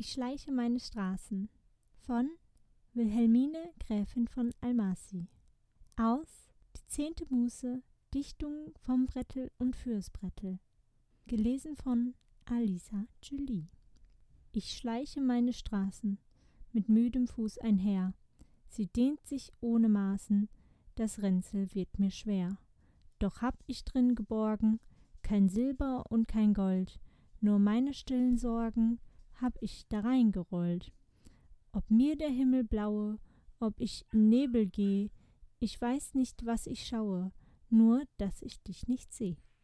Ich schleiche meine Straßen. Von Wilhelmine Gräfin von Almasi aus Die zehnte Muße Dichtung vom Brettel und fürs Brettel. Gelesen von Alisa Julie. Ich schleiche meine Straßen. Mit müdem Fuß einher. Sie dehnt sich ohne Maßen. Das Ränzel wird mir schwer. Doch hab ich drin geborgen. Kein Silber und kein Gold. Nur meine stillen Sorgen hab ich darein gerollt. Ob mir der Himmel blaue, ob ich in Nebel geh, ich weiß nicht, was ich schaue, nur dass ich dich nicht seh.